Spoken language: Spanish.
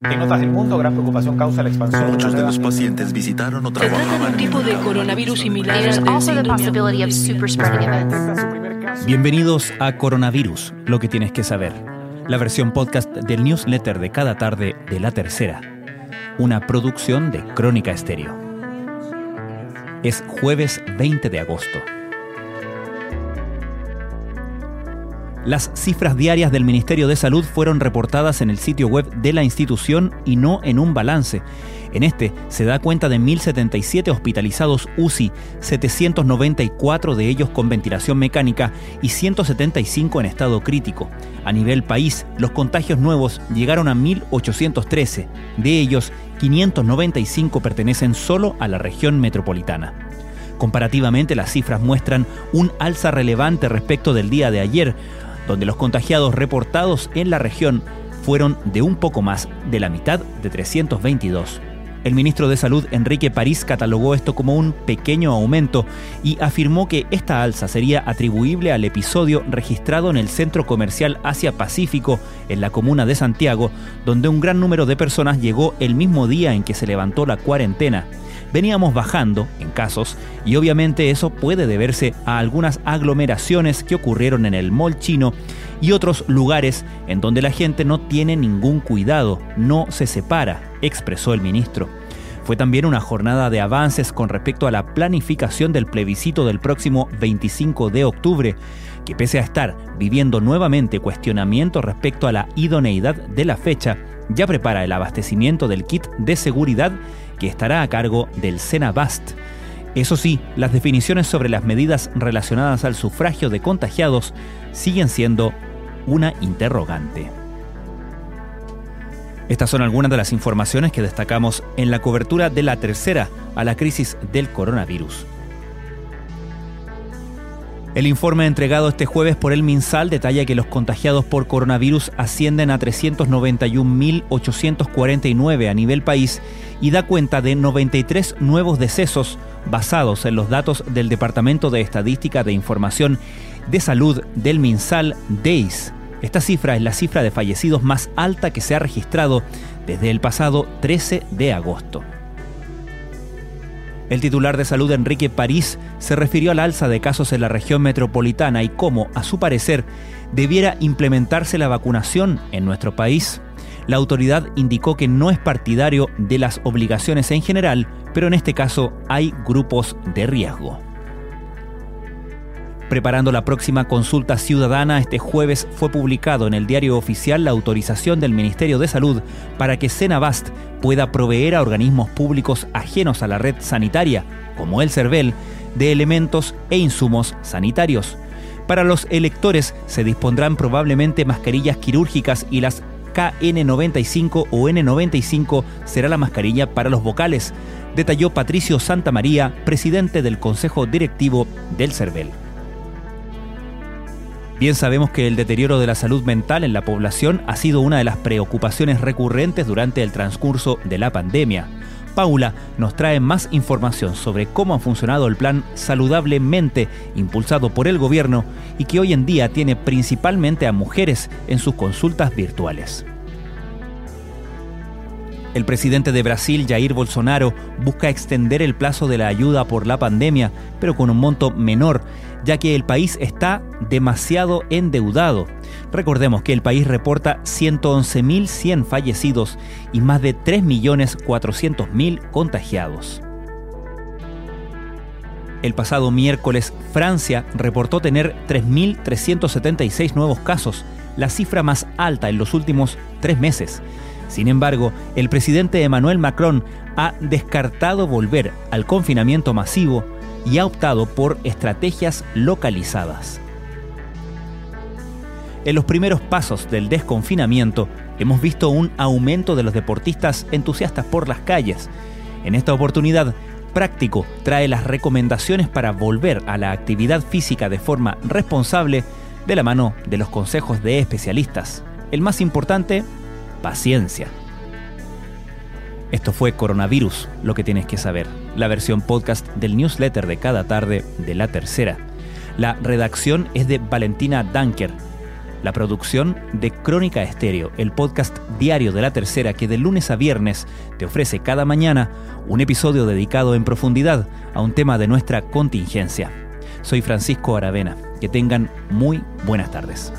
En otras del mundo, gran preocupación causa la expansión. Muchos de los pacientes visitaron o Se trata de un tipo de coronavirus similar. Bienvenidos a Coronavirus, lo que tienes que saber. La versión podcast del newsletter de cada tarde de La Tercera. Una producción de Crónica Estéreo. Es jueves 20 de agosto. Las cifras diarias del Ministerio de Salud fueron reportadas en el sitio web de la institución y no en un balance. En este se da cuenta de 1.077 hospitalizados UCI, 794 de ellos con ventilación mecánica y 175 en estado crítico. A nivel país, los contagios nuevos llegaron a 1.813. De ellos, 595 pertenecen solo a la región metropolitana. Comparativamente, las cifras muestran un alza relevante respecto del día de ayer, donde los contagiados reportados en la región fueron de un poco más de la mitad de 322. El ministro de Salud, Enrique París, catalogó esto como un pequeño aumento y afirmó que esta alza sería atribuible al episodio registrado en el centro comercial Asia Pacífico, en la comuna de Santiago, donde un gran número de personas llegó el mismo día en que se levantó la cuarentena veníamos bajando en casos y obviamente eso puede deberse a algunas aglomeraciones que ocurrieron en el mall chino y otros lugares en donde la gente no tiene ningún cuidado, no se separa, expresó el ministro. Fue también una jornada de avances con respecto a la planificación del plebiscito del próximo 25 de octubre, que pese a estar viviendo nuevamente cuestionamientos respecto a la idoneidad de la fecha, ya prepara el abastecimiento del kit de seguridad que estará a cargo del Senabast. Eso sí, las definiciones sobre las medidas relacionadas al sufragio de contagiados siguen siendo una interrogante. Estas son algunas de las informaciones que destacamos en la cobertura de la tercera a la crisis del coronavirus. El informe entregado este jueves por el MinSal detalla que los contagiados por coronavirus ascienden a 391.849 a nivel país y da cuenta de 93 nuevos decesos basados en los datos del Departamento de Estadística de Información de Salud del MinSal DEIS. Esta cifra es la cifra de fallecidos más alta que se ha registrado desde el pasado 13 de agosto. El titular de salud Enrique París se refirió al alza de casos en la región metropolitana y cómo, a su parecer, debiera implementarse la vacunación en nuestro país. La autoridad indicó que no es partidario de las obligaciones en general, pero en este caso hay grupos de riesgo. Preparando la próxima consulta ciudadana, este jueves fue publicado en el diario oficial la autorización del Ministerio de Salud para que Senabast pueda proveer a organismos públicos ajenos a la red sanitaria, como el CERVEL, de elementos e insumos sanitarios. Para los electores se dispondrán probablemente mascarillas quirúrgicas y las KN95 o N95 será la mascarilla para los vocales, detalló Patricio Santamaría, presidente del Consejo Directivo del CERVEL. Bien sabemos que el deterioro de la salud mental en la población ha sido una de las preocupaciones recurrentes durante el transcurso de la pandemia. Paula nos trae más información sobre cómo ha funcionado el plan Saludablemente impulsado por el gobierno y que hoy en día tiene principalmente a mujeres en sus consultas virtuales. El presidente de Brasil, Jair Bolsonaro, busca extender el plazo de la ayuda por la pandemia, pero con un monto menor, ya que el país está demasiado endeudado. Recordemos que el país reporta 111.100 fallecidos y más de 3.400.000 contagiados. El pasado miércoles, Francia reportó tener 3.376 nuevos casos, la cifra más alta en los últimos tres meses. Sin embargo, el presidente Emmanuel Macron ha descartado volver al confinamiento masivo y ha optado por estrategias localizadas. En los primeros pasos del desconfinamiento hemos visto un aumento de los deportistas entusiastas por las calles. En esta oportunidad, Práctico trae las recomendaciones para volver a la actividad física de forma responsable de la mano de los consejos de especialistas. El más importante, paciencia. Esto fue Coronavirus, lo que tienes que saber, la versión podcast del newsletter de cada tarde de la tercera. La redacción es de Valentina Danker. la producción de Crónica Estéreo, el podcast diario de la tercera que de lunes a viernes te ofrece cada mañana un episodio dedicado en profundidad a un tema de nuestra contingencia. Soy Francisco Aravena. Que tengan muy buenas tardes.